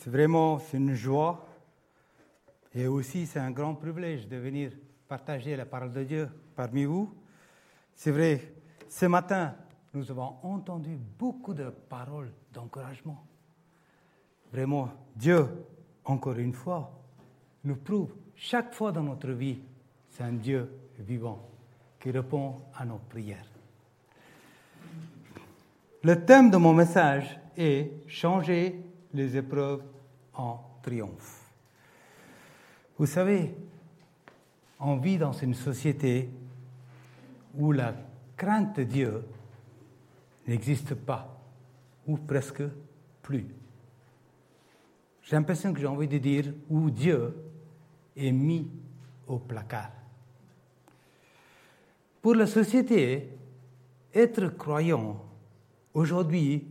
C'est vraiment une joie et aussi c'est un grand privilège de venir partager la parole de Dieu parmi vous. C'est vrai, ce matin, nous avons entendu beaucoup de paroles d'encouragement. Vraiment, Dieu, encore une fois, nous prouve chaque fois dans notre vie, c'est un Dieu vivant qui répond à nos prières. Le thème de mon message est changer les épreuves en triomphe. Vous savez, on vit dans une société où la crainte de Dieu n'existe pas, ou presque plus. J'ai l'impression que j'ai envie de dire où Dieu est mis au placard. Pour la société, être croyant aujourd'hui,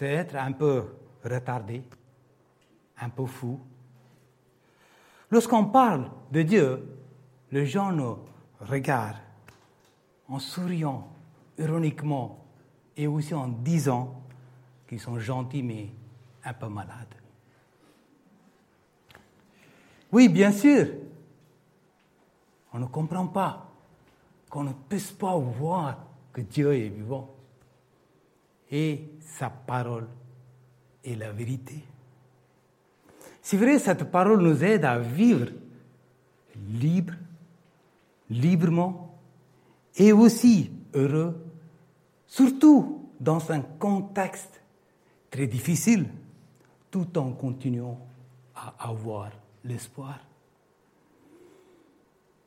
c'est être un peu retardé, un peu fou. Lorsqu'on parle de Dieu, les gens nous regardent en souriant ironiquement et aussi en disant qu'ils sont gentils mais un peu malades. Oui, bien sûr, on ne comprend pas qu'on ne puisse pas voir que Dieu est vivant et sa parole est la vérité. C'est vrai, cette parole nous aide à vivre libre, librement et aussi heureux, surtout dans un contexte très difficile, tout en continuant à avoir l'espoir.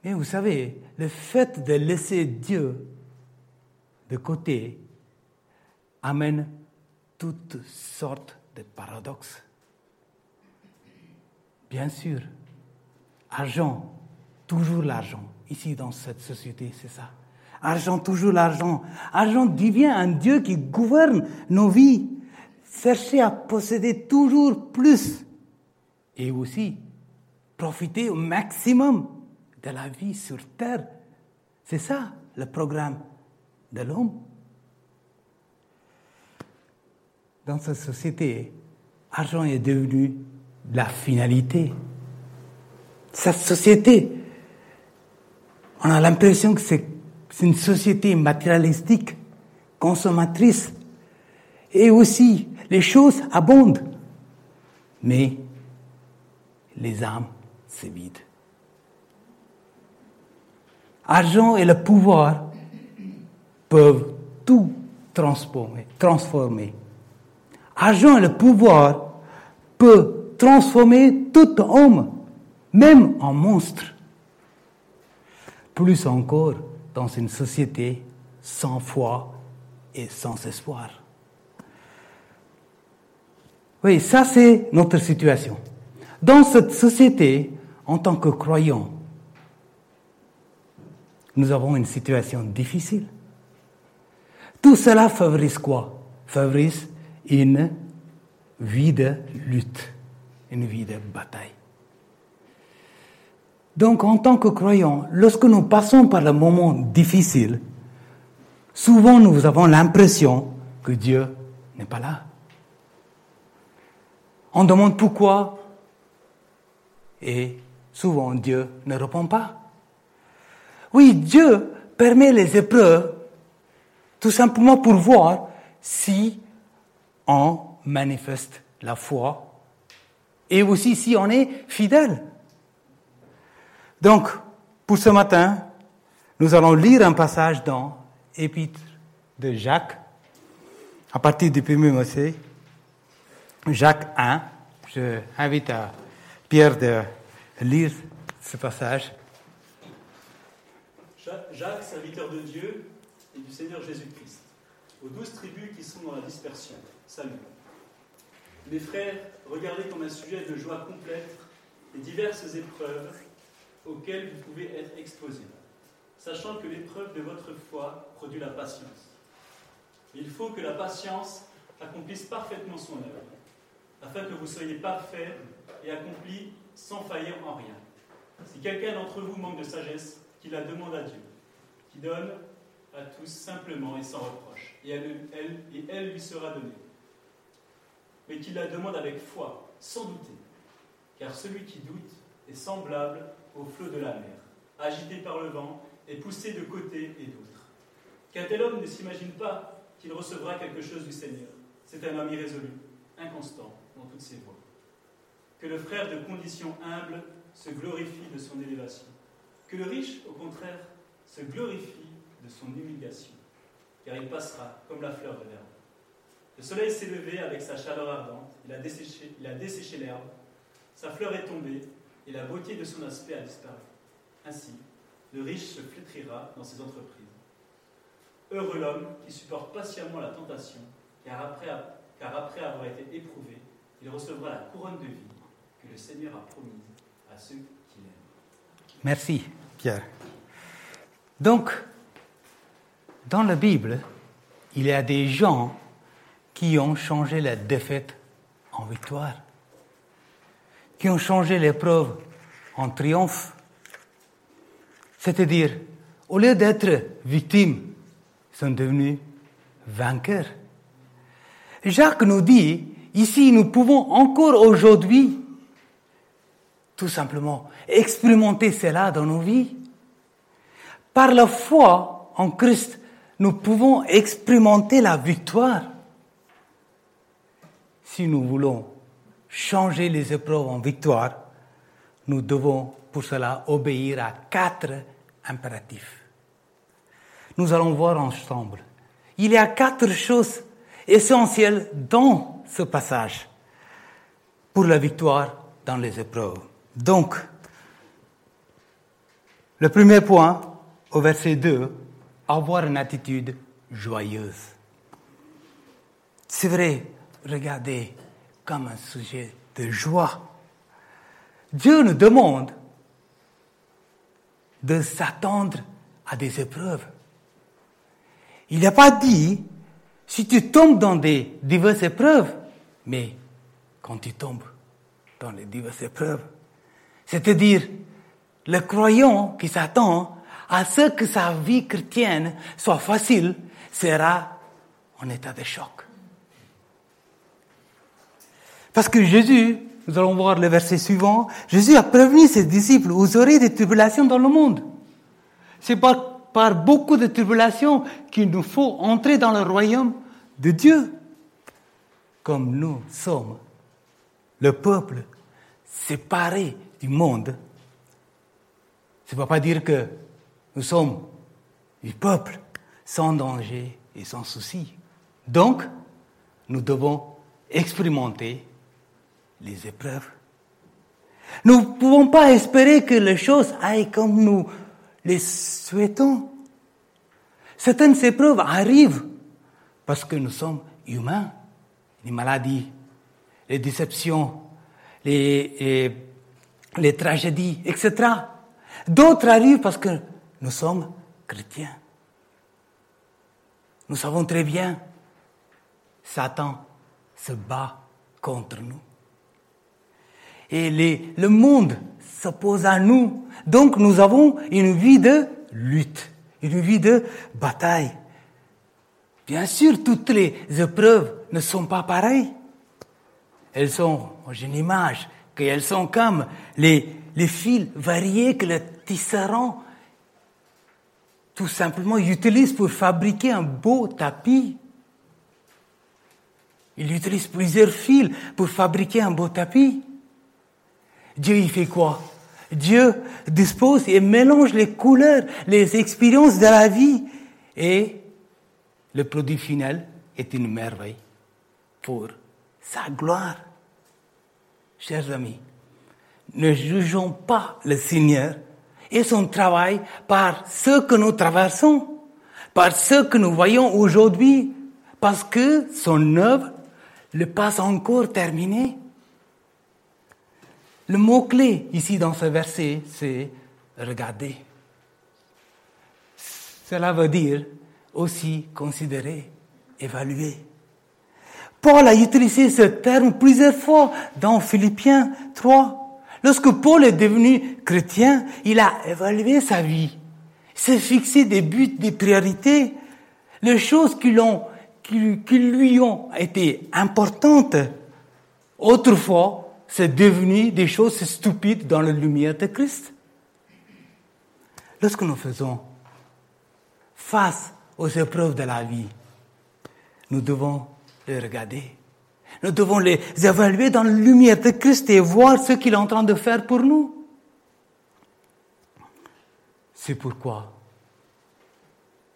Mais vous savez, le fait de laisser Dieu de côté amène toutes sortes de paradoxes. Bien sûr, argent, toujours l'argent. Ici, dans cette société, c'est ça. Argent, toujours l'argent. Argent devient un Dieu qui gouverne nos vies. Chercher à posséder toujours plus. Et aussi, profiter au maximum de la vie sur Terre. C'est ça le programme de l'homme. Dans cette société, argent est devenu la finalité. Cette société, on a l'impression que c'est une société matérialistique, consommatrice, et aussi les choses abondent, mais les âmes se vident. Argent et le pouvoir peuvent tout transformer. Argent et le pouvoir peuvent transformer tout homme, même en monstre. Plus encore dans une société sans foi et sans espoir. Oui, ça c'est notre situation. Dans cette société, en tant que croyants, nous avons une situation difficile. Tout cela favorise quoi? Favorise une vie de lutte, une vie de bataille. Donc, en tant que croyants, lorsque nous passons par le moment difficile, souvent nous avons l'impression que Dieu n'est pas là. On demande pourquoi et souvent Dieu ne répond pas. Oui, Dieu permet les épreuves tout simplement pour voir si on manifeste la foi et aussi si on est fidèle. Donc, pour ce matin, nous allons lire un passage dans l'Épître de Jacques, à partir du premier verset, Jacques 1. Je invite à Pierre de lire ce passage. Jacques, serviteur de Dieu et du Seigneur Jésus-Christ, aux douze tribus qui sont dans la dispersion. Salut. Mes frères, regardez comme un sujet de joie complète les diverses épreuves auxquelles vous pouvez être exposés, sachant que l'épreuve de votre foi produit la patience. Il faut que la patience accomplisse parfaitement son œuvre, afin que vous soyez parfaits et accomplis sans faillir en rien. Si quelqu'un d'entre vous manque de sagesse, qu'il la demande à Dieu, qui donne à tous simplement et sans reproche, et elle lui sera donnée. Mais qu'il la demande avec foi, sans douter, car celui qui doute est semblable au flot de la mer, agité par le vent et poussé de côté et d'autre. Qu'un tel homme ne s'imagine pas qu'il recevra quelque chose du Seigneur. C'est un homme irrésolu, inconstant dans toutes ses voies. Que le frère de condition humble se glorifie de son élévation. Que le riche, au contraire, se glorifie de son humiliation, car il passera comme la fleur de l'herbe. Le soleil s'est levé avec sa chaleur ardente, il a desséché, l'herbe, sa fleur est tombée, et la beauté de son aspect a disparu. Ainsi, le riche se flétrira dans ses entreprises. Heureux l'homme qui supporte patiemment la tentation, car après, car après avoir été éprouvé, il recevra la couronne de vie que le Seigneur a promise à ceux qui l'aiment. Merci, Pierre. Donc, dans la Bible, il y a des gens qui ont changé la défaite en victoire, qui ont changé l'épreuve en triomphe. C'est-à-dire, au lieu d'être victimes, ils sont devenus vainqueurs. Jacques nous dit, ici, nous pouvons encore aujourd'hui, tout simplement, expérimenter cela dans nos vies. Par la foi en Christ, nous pouvons expérimenter la victoire. Si nous voulons changer les épreuves en victoire, nous devons pour cela obéir à quatre impératifs. Nous allons voir ensemble. Il y a quatre choses essentielles dans ce passage pour la victoire dans les épreuves. Donc, le premier point, au verset 2, avoir une attitude joyeuse. C'est vrai, regardez comme un sujet de joie. Dieu nous demande de s'attendre à des épreuves. Il n'a pas dit, si tu tombes dans des diverses épreuves, mais quand tu tombes dans les diverses épreuves, c'est-à-dire le croyant qui s'attend à ce que sa vie chrétienne soit facile sera en état de choc. Parce que Jésus, nous allons voir le verset suivant, Jésus a prévenu ses disciples, vous aurez des tribulations dans le monde. C'est par, par beaucoup de tribulations qu'il nous faut entrer dans le royaume de Dieu. Comme nous sommes le peuple séparé du monde, ça ne veut pas dire que nous sommes du peuple sans danger et sans souci. Donc, nous devons expérimenter les épreuves. Nous ne pouvons pas espérer que les choses aillent comme nous les souhaitons. Certaines épreuves arrivent parce que nous sommes humains. Les maladies, les déceptions, les, les, les tragédies, etc. D'autres arrivent parce que nous sommes chrétiens. Nous savons très bien, Satan se bat contre nous. Et le monde s'oppose à nous. Donc nous avons une vie de lutte, une vie de bataille. Bien sûr, toutes les épreuves ne sont pas pareilles. Elles sont, j'ai une image, qu'elles sont comme les, les fils variés que le tisserand tout simplement utilise pour fabriquer un beau tapis. Il utilise plusieurs fils pour fabriquer un beau tapis. Dieu y fait quoi? Dieu dispose et mélange les couleurs, les expériences de la vie et le produit final est une merveille pour sa gloire. Chers amis, ne jugeons pas le Seigneur et son travail par ce que nous traversons, par ce que nous voyons aujourd'hui, parce que son œuvre, le pas encore terminé. Le mot-clé ici dans ce verset, c'est regarder. Cela veut dire aussi considérer, évaluer. Paul a utilisé ce terme plusieurs fois dans Philippiens 3. Lorsque Paul est devenu chrétien, il a évalué sa vie, s'est fixé des buts, des priorités, les choses qui, l'ont, qui, qui lui ont été importantes. Autrefois, c'est devenu des choses stupides dans la lumière de Christ. Lorsque nous faisons face aux épreuves de la vie, nous devons les regarder. Nous devons les évaluer dans la lumière de Christ et voir ce qu'il est en train de faire pour nous. C'est pourquoi,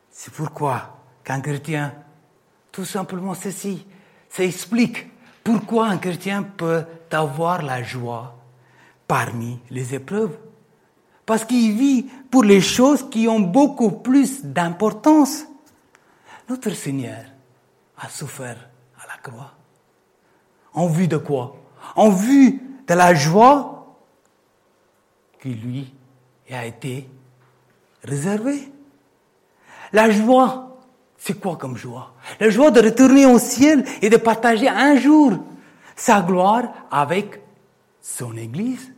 c'est pourquoi qu'un chrétien, tout simplement ceci, ça explique pourquoi un chrétien peut avoir la joie parmi les épreuves? Parce qu'il vit pour les choses qui ont beaucoup plus d'importance. Notre Seigneur a souffert à la croix. En vue de quoi? En vue de la joie qui lui a été réservée. La joie, c'est quoi comme joie? La joie de retourner au ciel et de partager un jour sa gloire avec son Église.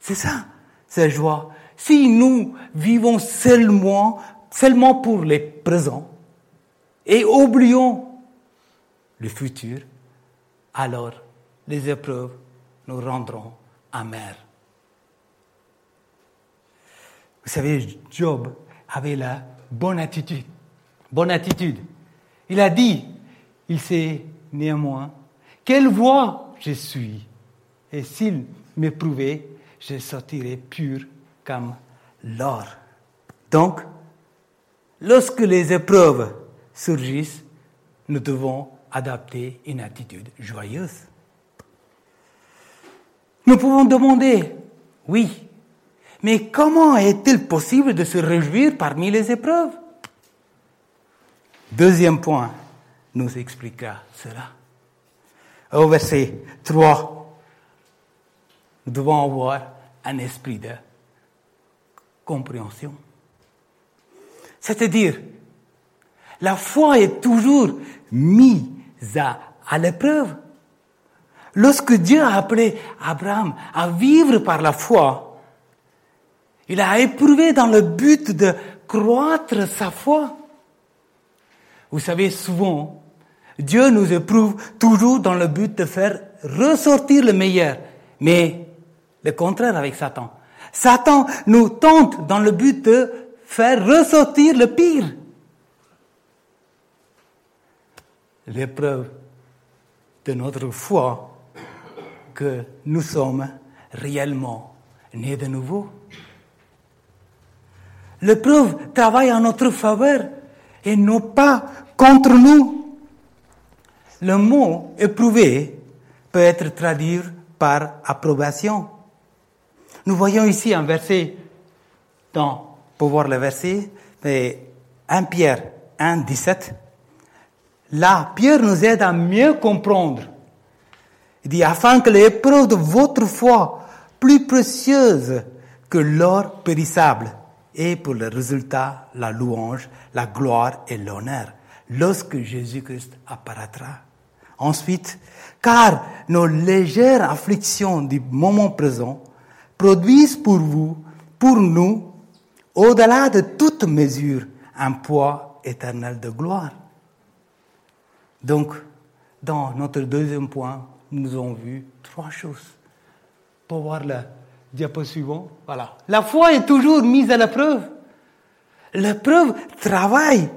C'est ça, cette joie. Si nous vivons seulement, seulement pour les présents et oublions le futur, alors les épreuves nous rendront amers. Vous savez, Job avait la bonne attitude. Bonne attitude. Il a dit, il sait néanmoins, quelle voie je suis? Et s'il m'éprouvait, je sortirais pur comme l'or. Donc, lorsque les épreuves surgissent, nous devons adapter une attitude joyeuse. Nous pouvons demander, oui, mais comment est-il possible de se réjouir parmi les épreuves? Deuxième point nous expliquera cela. Au verset 3, nous devons avoir un esprit de compréhension. C'est-à-dire, la foi est toujours mise à, à l'épreuve. Lorsque Dieu a appelé Abraham à vivre par la foi, il a éprouvé dans le but de croître sa foi. Vous savez, souvent, Dieu nous éprouve toujours dans le but de faire ressortir le meilleur, mais le contraire avec Satan. Satan nous tente dans le but de faire ressortir le pire. L'épreuve de notre foi que nous sommes réellement nés de nouveau. L'épreuve travaille en notre faveur et non pas contre nous. Le mot éprouvé peut être traduit par approbation. Nous voyons ici un verset, dans, pour voir le verset, 1 Pierre 1, 17. Là, Pierre nous aide à mieux comprendre. Il dit, afin que l'épreuve de votre foi, plus précieuse que l'or périssable, et pour le résultat la louange, la gloire et l'honneur lorsque Jésus-Christ apparaîtra. Ensuite, car nos légères afflictions du moment présent produisent pour vous, pour nous, au-delà de toute mesure, un poids éternel de gloire. Donc, dans notre deuxième point, nous avons vu trois choses. Pour voir le diapo suivant, voilà. La foi est toujours mise à l'épreuve. L'épreuve travaille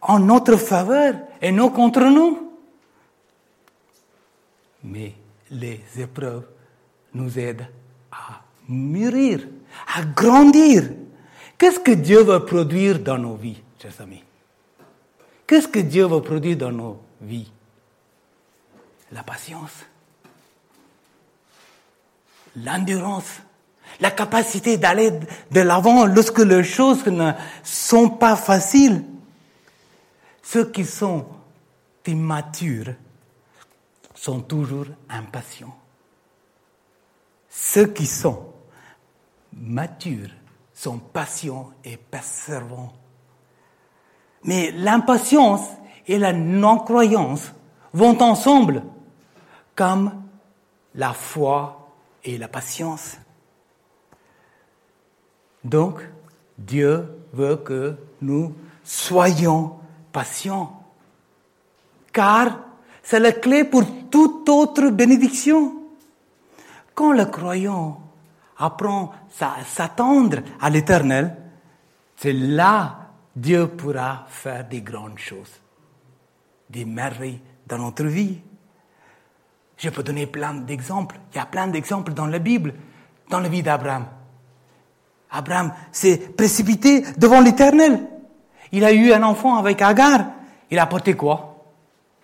en notre faveur et non contre nous. Mais les épreuves nous aident à mûrir, à grandir. Qu'est-ce que Dieu veut produire dans nos vies, chers amis? Qu'est-ce que Dieu veut produire dans nos vies? La patience, l'endurance, la capacité d'aller de l'avant lorsque les choses ne sont pas faciles. Ceux qui sont immatures sont toujours impatients. Ceux qui sont matures sont patients et persévérants. Mais l'impatience et la non-croyance vont ensemble, comme la foi et la patience. Donc, Dieu veut que nous soyons patients, car c'est la clé pour toute autre bénédiction. Quand le croyant apprend à s'attendre à l'éternel, c'est là Dieu pourra faire des grandes choses, des merveilles dans notre vie. Je peux donner plein d'exemples. Il y a plein d'exemples dans la Bible, dans la vie d'Abraham. Abraham s'est précipité devant l'Éternel. Il a eu un enfant avec Agar. Il a apporté quoi?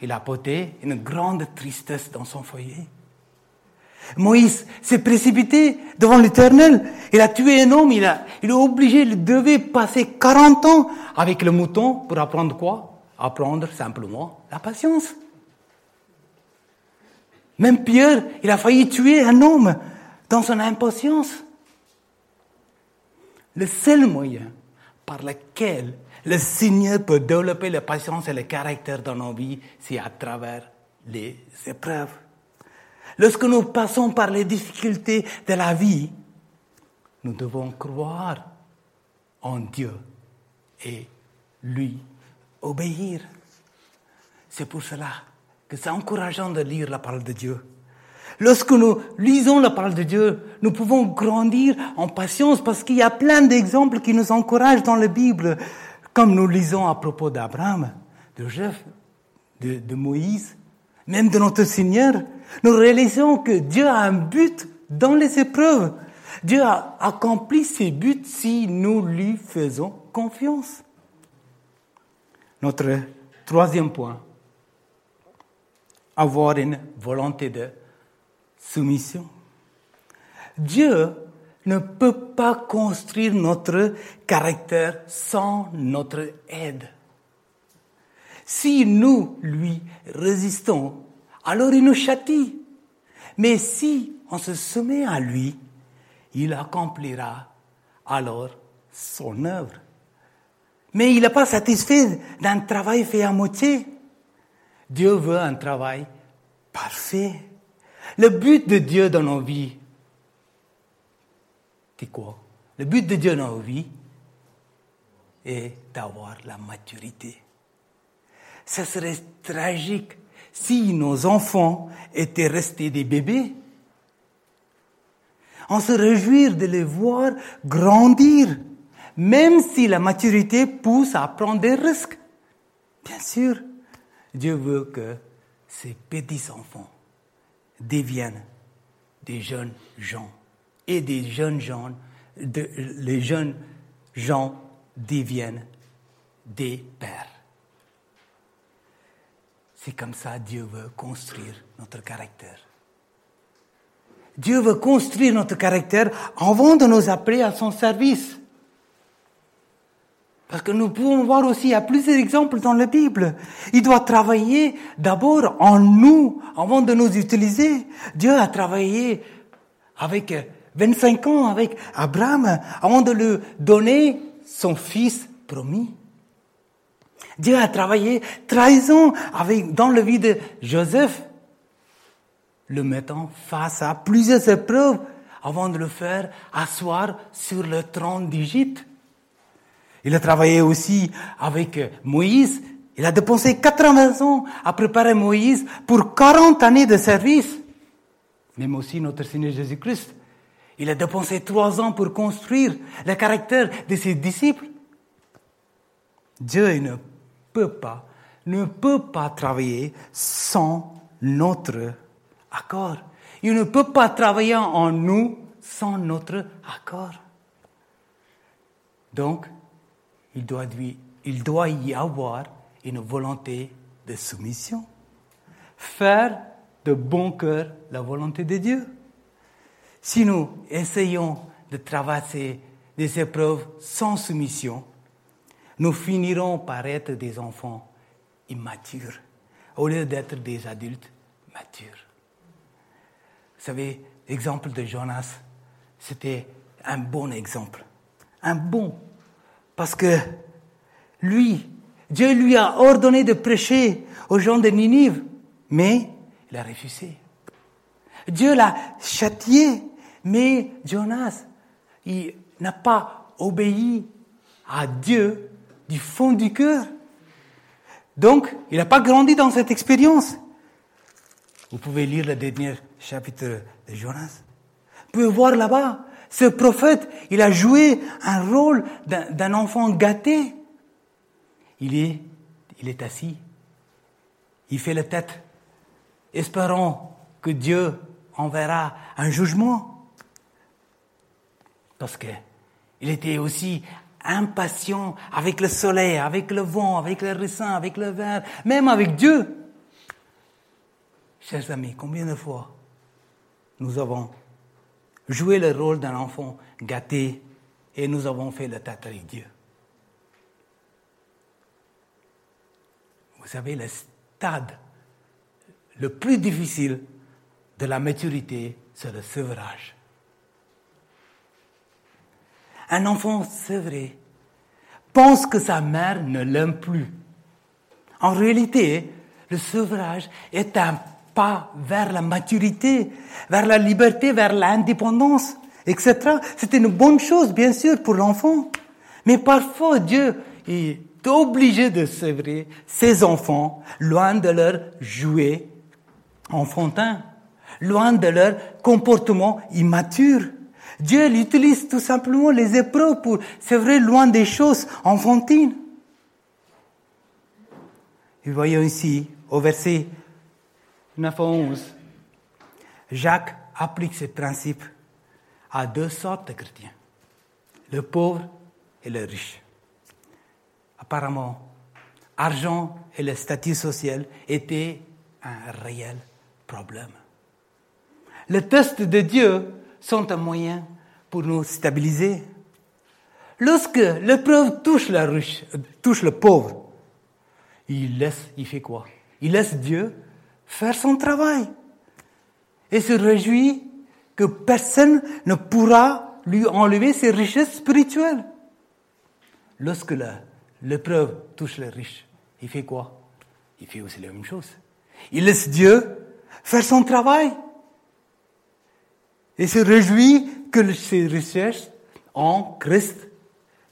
Il a apporté une grande tristesse dans son foyer. Moïse s'est précipité devant l'Éternel. Il a tué un homme. Il, a, il est obligé, il devait passer 40 ans avec le mouton pour apprendre quoi? Apprendre simplement la patience. Même Pierre, il a failli tuer un homme dans son impatience. Le seul moyen par lequel le Seigneur peut développer la patience et le caractère dans nos vies, c'est à travers les épreuves. Lorsque nous passons par les difficultés de la vie, nous devons croire en Dieu et lui obéir. C'est pour cela que c'est encourageant de lire la parole de Dieu. Lorsque nous lisons la parole de Dieu, nous pouvons grandir en patience parce qu'il y a plein d'exemples qui nous encouragent dans la Bible, comme nous lisons à propos d'Abraham, de Jeff, de, de Moïse, même de notre Seigneur. Nous réalisons que Dieu a un but dans les épreuves. Dieu a accompli ses buts si nous lui faisons confiance. Notre troisième point, avoir une volonté de soumission. Dieu ne peut pas construire notre caractère sans notre aide. Si nous lui résistons, alors il nous châtie. Mais si on se soumet à lui, il accomplira alors son œuvre. Mais il n'est pas satisfait d'un travail fait à moitié. Dieu veut un travail parfait. Le but de Dieu dans nos vies, c'est quoi? Le but de Dieu dans nos vies est d'avoir la maturité. Ce serait tragique si nos enfants étaient restés des bébés. On se réjouir de les voir grandir, même si la maturité pousse à prendre des risques. Bien sûr, Dieu veut que ces petits-enfants deviennent des jeunes gens et des jeunes gens, les jeunes gens deviennent des pères. C'est comme ça Dieu veut construire notre caractère. Dieu veut construire notre caractère avant de nous appeler à son service. Parce que nous pouvons voir aussi, a plusieurs exemples dans la Bible. Il doit travailler d'abord en nous avant de nous utiliser. Dieu a travaillé avec 25 ans avec Abraham avant de lui donner son fils promis. Dieu a travaillé 13 ans avec, dans le vie de Joseph, le mettant face à plusieurs épreuves avant de le faire asseoir sur le trône d'Égypte. Il a travaillé aussi avec Moïse. Il a dépensé 80 ans à préparer Moïse pour 40 années de service. Même aussi notre Seigneur Jésus-Christ. Il a dépensé trois ans pour construire le caractère de ses disciples. Dieu ne peut pas, ne peut pas travailler sans notre accord. Il ne peut pas travailler en nous sans notre accord. Donc, il doit, y avoir une volonté de soumission. Faire de bon cœur la volonté de Dieu. Si nous essayons de traverser des épreuves sans soumission, nous finirons par être des enfants immatures au lieu d'être des adultes mature. Vous savez, l'exemple de Jonas, c'était un bon exemple. Un bon. Parce que lui, Dieu lui a ordonné de prêcher aux gens de Ninive, mais il a refusé. Dieu l'a châtié, mais Jonas, il n'a pas obéi à Dieu du fond du cœur. Donc, il n'a pas grandi dans cette expérience. Vous pouvez lire le dernier chapitre de Jonas. Vous pouvez voir là-bas, ce prophète, il a joué un rôle d'un enfant gâté. Il est, il est assis, il fait la tête, espérant que Dieu enverra un jugement. Parce qu'il était aussi impatient avec le soleil, avec le vent, avec le ricin, avec le verre, même avec Dieu. Chers amis, combien de fois nous avons joué le rôle d'un enfant gâté et nous avons fait la tête avec Dieu Vous savez, le stade le plus difficile de la maturité, c'est le sevrage. Un enfant sevré pense que sa mère ne l'aime plus. En réalité, le sevrage est un pas vers la maturité, vers la liberté, vers l'indépendance, etc. C'est une bonne chose, bien sûr, pour l'enfant. Mais parfois, Dieu est obligé de sevrer ses enfants loin de leur jouet enfantin, loin de leur comportement immature. Dieu utilise tout simplement les épreuves pour sevrer loin des choses enfantines. Et voyons ici, au verset 9 à 11, Jacques applique ce principe à deux sortes de chrétiens, le pauvre et le riche. Apparemment, argent et le statut social étaient un réel problème. Les tests de Dieu sont un moyen pour nous stabiliser. Lorsque l'épreuve touche, riche, touche le pauvre, il laisse, il fait quoi? Il laisse Dieu faire son travail et se réjouit que personne ne pourra lui enlever ses richesses spirituelles. Lorsque l'épreuve touche les riches, il fait quoi? Il fait aussi la même chose. Il laisse Dieu faire son travail et se réjouit que ses richesses en Christ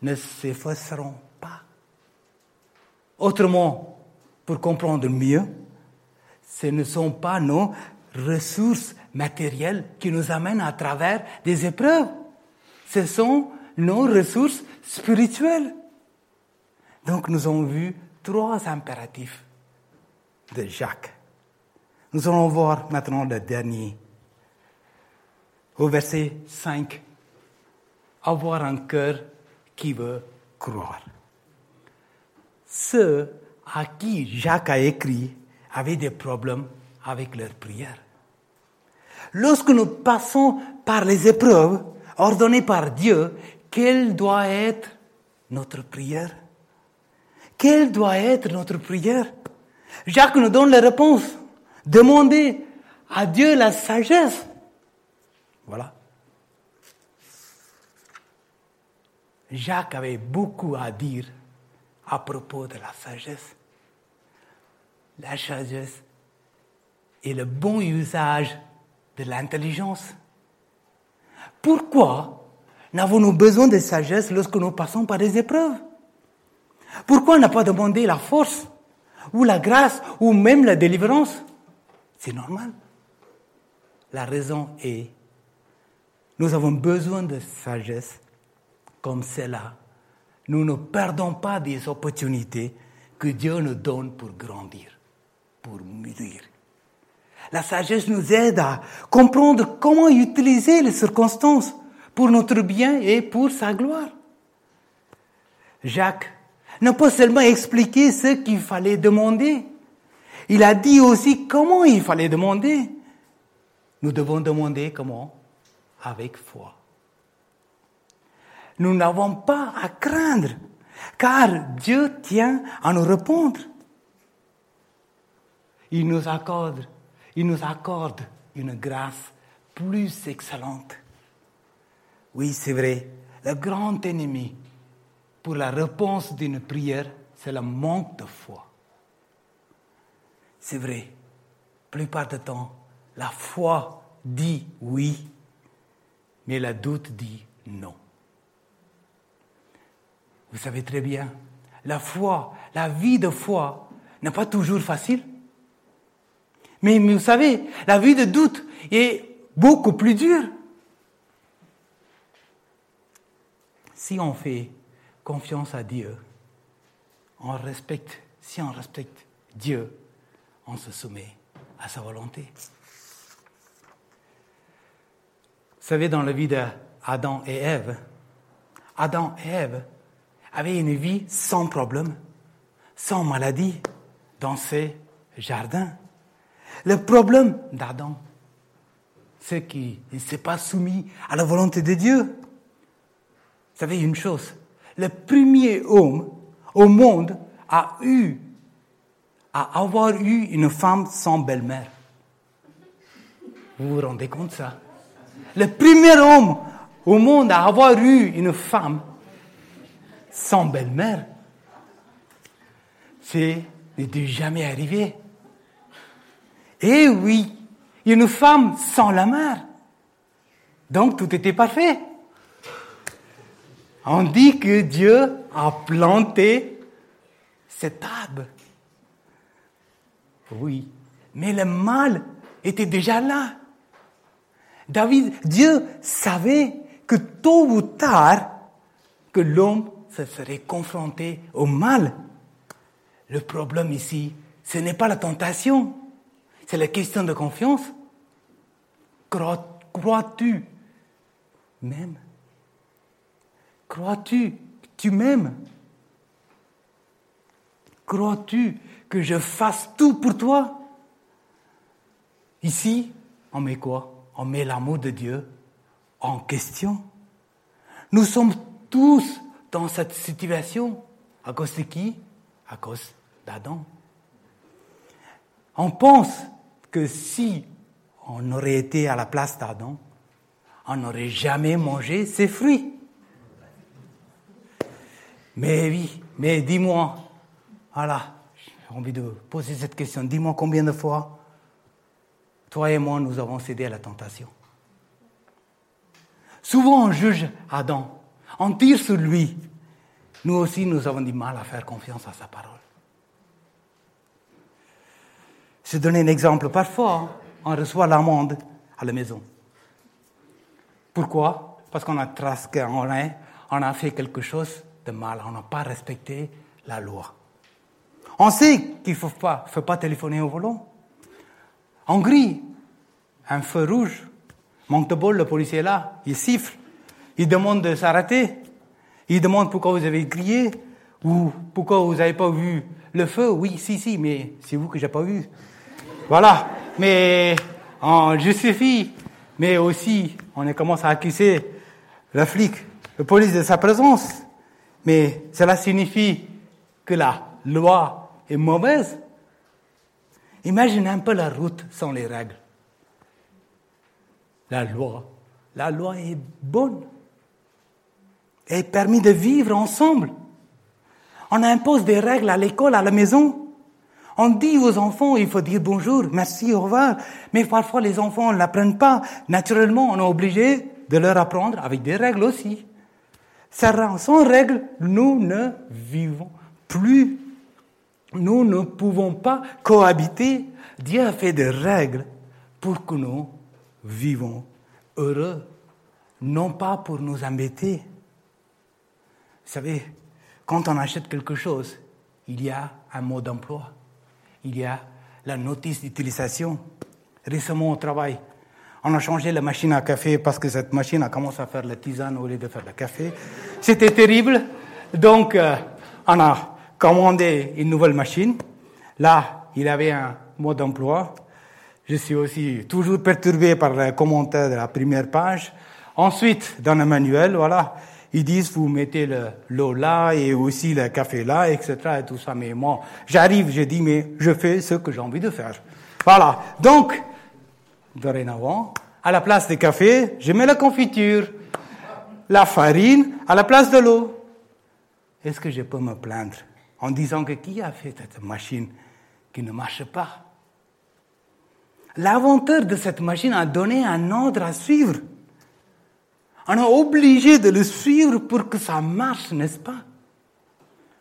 ne s'effaceront pas. Autrement, pour comprendre mieux, ce ne sont pas nos ressources matérielles qui nous amènent à travers des épreuves. Ce sont nos ressources spirituelles. Donc nous avons vu trois impératifs de Jacques. Nous allons voir maintenant le dernier. Au verset 5, avoir un cœur qui veut croire. Ceux à qui Jacques a écrit avaient des problèmes avec leur prière. Lorsque nous passons par les épreuves ordonnées par Dieu, quelle doit être notre prière? Quelle doit être notre prière? Jacques nous donne la réponse. Demandez à Dieu la sagesse. Voilà. Jacques avait beaucoup à dire à propos de la sagesse la sagesse et le bon usage de l'intelligence. Pourquoi n'avons-nous besoin de sagesse lorsque nous passons par des épreuves? Pourquoi n'a pas demandé la force ou la grâce ou même la délivrance? C'est normal. La raison est, nous avons besoin de sagesse comme celle-là. Nous ne perdons pas des opportunités que Dieu nous donne pour grandir pour mûrir. La sagesse nous aide à comprendre comment utiliser les circonstances pour notre bien et pour sa gloire. Jacques n'a pas seulement expliqué ce qu'il fallait demander, il a dit aussi comment il fallait demander. Nous devons demander comment? Avec foi. Nous n'avons pas à craindre, car Dieu tient à nous répondre il nous accorde il nous accorde une grâce plus excellente. Oui, c'est vrai, le grand ennemi pour la réponse d'une prière, c'est le manque de foi. C'est vrai, la plupart du temps, la foi dit oui, mais le doute dit non. Vous savez très bien, la foi, la vie de foi n'est pas toujours facile. Mais, vous savez, la vie de doute est beaucoup plus dure. Si on fait confiance à Dieu, on respecte, si on respecte Dieu, on se soumet à sa volonté. Vous savez, dans la vie d'Adam et Ève, Adam et Ève avaient une vie sans problème, sans maladie, dans ces jardins. Le problème d'Adam, c'est qu'il ne s'est pas soumis à la volonté de Dieu. Vous savez une chose, le premier homme au monde a eu, a avoir eu une femme sans belle-mère. Vous vous rendez compte ça? Le premier homme au monde à avoir eu une femme sans belle-mère, c'est n'est jamais arrivé. Eh oui, une femme sans la mère. Donc tout était parfait. On dit que Dieu a planté cet arbre. Oui, mais le mal était déjà là. David, Dieu savait que tôt ou tard, que l'homme se serait confronté au mal. Le problème ici, ce n'est pas la tentation, c'est la question de confiance. Crois-tu même? Crois-tu que tu m'aimes? Crois-tu que je fasse tout pour toi? Ici, on met quoi? On met l'amour de Dieu en question. Nous sommes tous dans cette situation. À cause de qui? À cause d'Adam. On pense que si on aurait été à la place d'Adam, on n'aurait jamais mangé ses fruits. Mais oui, mais dis-moi, voilà, j'ai envie de poser cette question, dis-moi combien de fois, toi et moi, nous avons cédé à la tentation? Souvent, on juge Adam, on tire sur lui. Nous aussi, nous avons du mal à faire confiance à sa parole. Je vais donner un exemple. Parfois, on reçoit l'amende à la maison. Pourquoi? Parce qu'on a trasqué, on a, on a fait quelque chose de mal, on n'a pas respecté la loi. On sait qu'il ne faut pas, faut pas téléphoner au volant. On grille, un feu rouge, manque de bol, le policier est là, il siffle, il demande de s'arrêter, il demande pourquoi vous avez grillé, ou pourquoi vous n'avez pas vu le feu. Oui, si, si, mais c'est vous que j'ai pas vu. Voilà. Mais on justifie, mais aussi on commence à accuser le flic, le police de sa présence. Mais cela signifie que la loi est mauvaise. Imagine un peu la route sans les règles. La loi, la loi est bonne. Elle permet de vivre ensemble. On impose des règles à l'école, à la maison. On dit aux enfants, il faut dire bonjour, merci, au revoir. Mais parfois, les enfants ne l'apprennent pas. Naturellement, on est obligé de leur apprendre avec des règles aussi. Sans règles, nous ne vivons plus. Nous ne pouvons pas cohabiter. Dieu a fait des règles pour que nous vivons heureux, non pas pour nous embêter. Vous savez, quand on achète quelque chose, il y a un mot d'emploi il y a la notice d'utilisation. Récemment au travail, on a changé la machine à café parce que cette machine a commencé à faire la tisane au lieu de faire le café. C'était terrible. Donc, euh, on a commandé une nouvelle machine. Là, il avait un mot d'emploi. Je suis aussi toujours perturbé par les commentaires de la première page. Ensuite, dans le manuel, voilà, ils disent vous mettez l'eau là et aussi le café là, etc. et tout ça. Mais moi, j'arrive, je dis mais je fais ce que j'ai envie de faire. Voilà. Donc, dorénavant, à la place du café, je mets la confiture, la farine à la place de l'eau. Est-ce que je peux me plaindre en disant que qui a fait cette machine qui ne marche pas? L'inventeur de cette machine a donné un ordre à suivre. On est obligé de le suivre pour que ça marche, n'est-ce pas?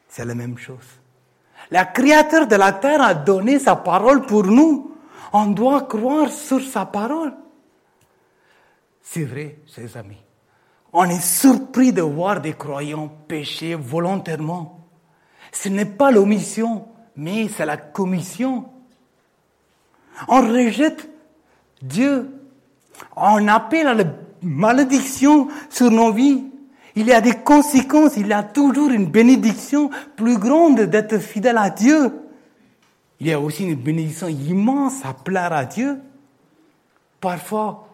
C'est la même chose. Le Créateur de la terre a donné sa parole pour nous. On doit croire sur sa parole. C'est vrai, chers amis. On est surpris de voir des croyants pécher volontairement. Ce n'est pas l'omission, mais c'est la commission. On rejette Dieu. On appelle à la malédiction sur nos vies. Il y a des conséquences, il y a toujours une bénédiction plus grande d'être fidèle à Dieu. Il y a aussi une bénédiction immense à plaire à Dieu. Parfois,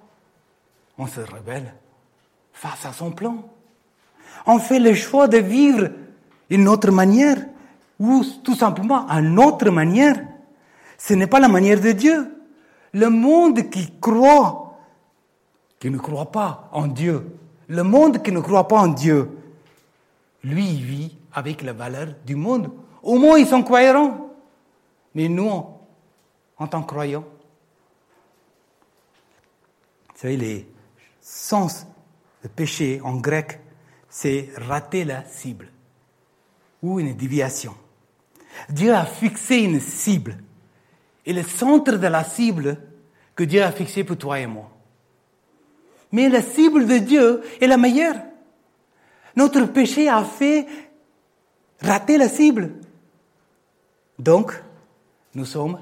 on se rebelle face à son plan. On fait le choix de vivre d'une autre manière ou tout simplement une autre manière. Ce n'est pas la manière de Dieu. Le monde qui croit, qui ne croit pas en Dieu, le monde qui ne croit pas en Dieu, lui, il vit avec la valeur du monde. Au moins, ils sont cohérents. Mais nous, en tant que croyants, vous savez, les sens de péché en grec, c'est rater la cible ou une déviation. Dieu a fixé une cible. Et le centre de la cible que Dieu a fixé pour toi et moi. Mais la cible de Dieu est la meilleure. Notre péché a fait rater la cible. Donc, nous sommes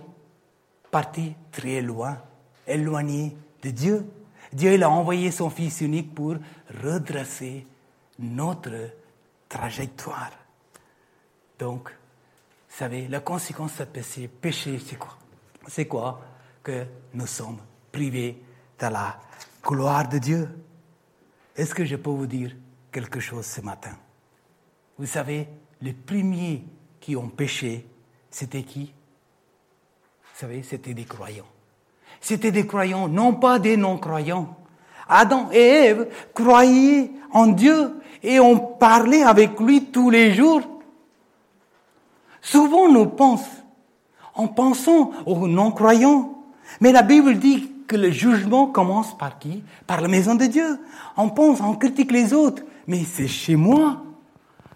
partis très loin, éloignés de Dieu. Dieu il a envoyé son Fils unique pour redresser notre trajectoire. Donc, vous savez, la conséquence de péché, péché c'est quoi? C'est quoi? Que nous sommes privés de la gloire de Dieu. Est-ce que je peux vous dire quelque chose ce matin? Vous savez, les premiers qui ont péché, c'était qui? Vous savez, c'était des croyants. C'était des croyants, non pas des non-croyants. Adam et Ève croyaient en Dieu et ont parlé avec lui tous les jours. Souvent, nous pensons, en pensant aux non-croyants, mais la Bible dit que le jugement commence par qui? Par la maison de Dieu. On pense, on critique les autres, mais c'est chez moi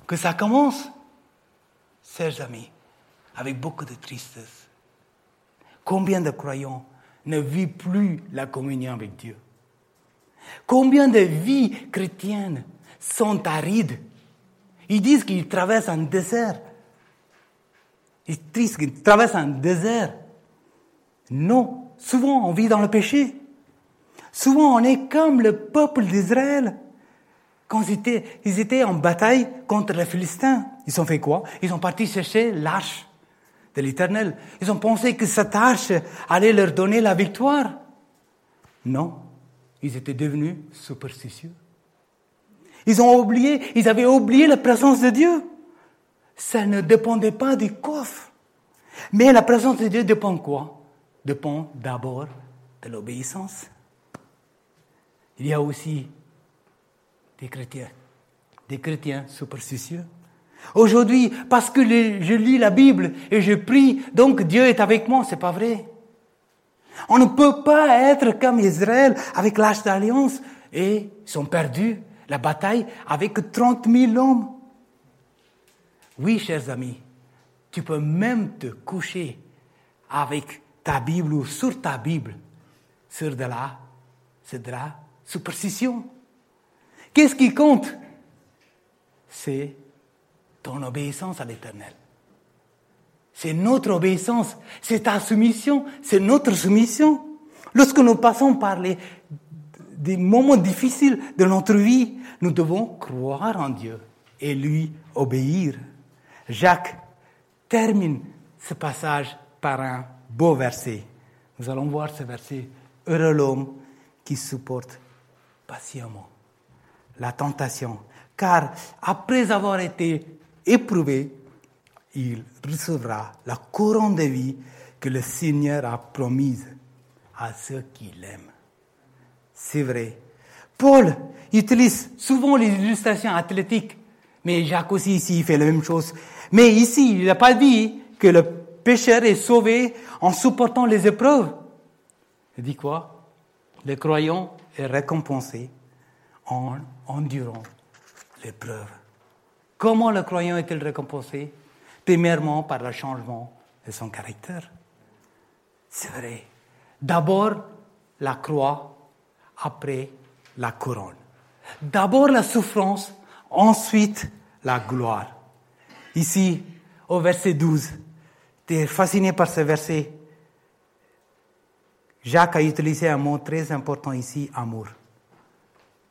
que ça commence. Chers amis, avec beaucoup de tristesse, combien de croyants ne vivent plus la communion avec Dieu? Combien de vies chrétiennes sont arides? Ils disent qu'ils traversent un désert. Ils disent qu'ils traversent un désert. Non, Souvent, on vit dans le péché. Souvent, on est comme le peuple d'Israël. Quand ils étaient, en bataille contre les Philistins, ils ont fait quoi? Ils sont partis chercher l'arche de l'Éternel. Ils ont pensé que cette arche allait leur donner la victoire. Non, ils étaient devenus superstitieux. Ils ont oublié, ils avaient oublié la présence de Dieu. Ça ne dépendait pas du coffre. Mais la présence de Dieu dépend quoi? Dépend d'abord de l'obéissance. Il y a aussi des chrétiens, des chrétiens superstitieux. Aujourd'hui, parce que je lis la Bible et je prie, donc Dieu est avec moi, c'est pas vrai. On ne peut pas être comme Israël avec l'âge d'alliance et ils sont perdus la bataille avec 30 000 hommes. Oui, chers amis, tu peux même te coucher avec ta Bible ou sur ta Bible, sur de la, c'est de la superstition. Qu'est-ce qui compte? C'est ton obéissance à l'Éternel. C'est notre obéissance, c'est ta soumission, c'est notre soumission. Lorsque nous passons par les, moments difficiles de notre vie, nous devons croire en Dieu et lui obéir. Jacques termine ce passage par un beau verset. Nous allons voir ce verset. Heureux l'homme qui supporte patiemment la tentation, car après avoir été éprouvé, il recevra la couronne de vie que le Seigneur a promise à ceux qui l'aiment. C'est vrai. Paul utilise souvent les illustrations athlétiques, mais Jacques aussi ici il fait la même chose. Mais ici, il n'a pas dit que le pécheur est sauvé en supportant les épreuves. Il dit quoi? Le croyant est récompensé en endurant l'épreuve. Comment le croyant est-il récompensé? Premièrement par le changement de son caractère. C'est vrai. D'abord la croix, après la couronne. D'abord la souffrance, ensuite la gloire. Ici, au verset 12, tu es fasciné par ce verset? Jacques a utilisé un mot très important ici, amour.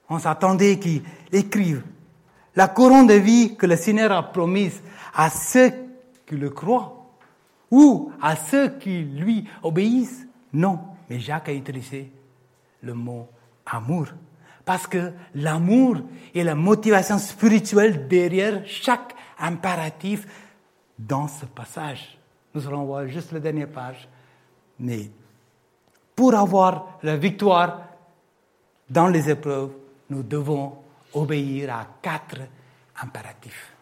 On s'attendait qu'il écrive la couronne de vie que le Seigneur a promise à ceux qui le croient ou à ceux qui lui obéissent. Non, mais Jacques a utilisé le mot amour. Parce que l'amour est la motivation spirituelle derrière chaque impératif dans ce passage. Nous allons voir juste la dernière page. Mais pour avoir la victoire dans les épreuves, nous devons obéir à quatre impératifs.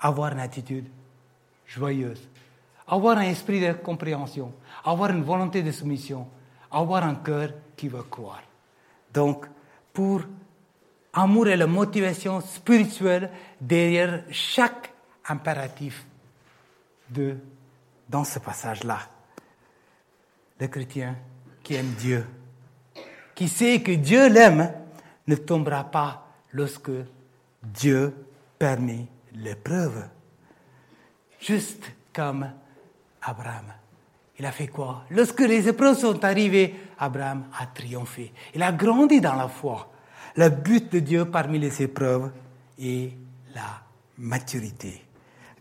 Avoir une attitude joyeuse, avoir un esprit de compréhension, avoir une volonté de soumission, avoir un cœur qui veut croire. Donc, pour amour et la motivation spirituelle derrière chaque impératif de, dans ce passage-là. Le chrétien qui aime Dieu, qui sait que Dieu l'aime, ne tombera pas lorsque Dieu permet l'épreuve. Juste comme Abraham. Il a fait quoi? Lorsque les épreuves sont arrivées, Abraham a triomphé. Il a grandi dans la foi. Le but de Dieu parmi les épreuves est la maturité.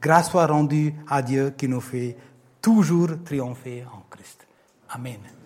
Grâce soit rendue à Dieu qui nous fait toujours triompher en Christ. Amen.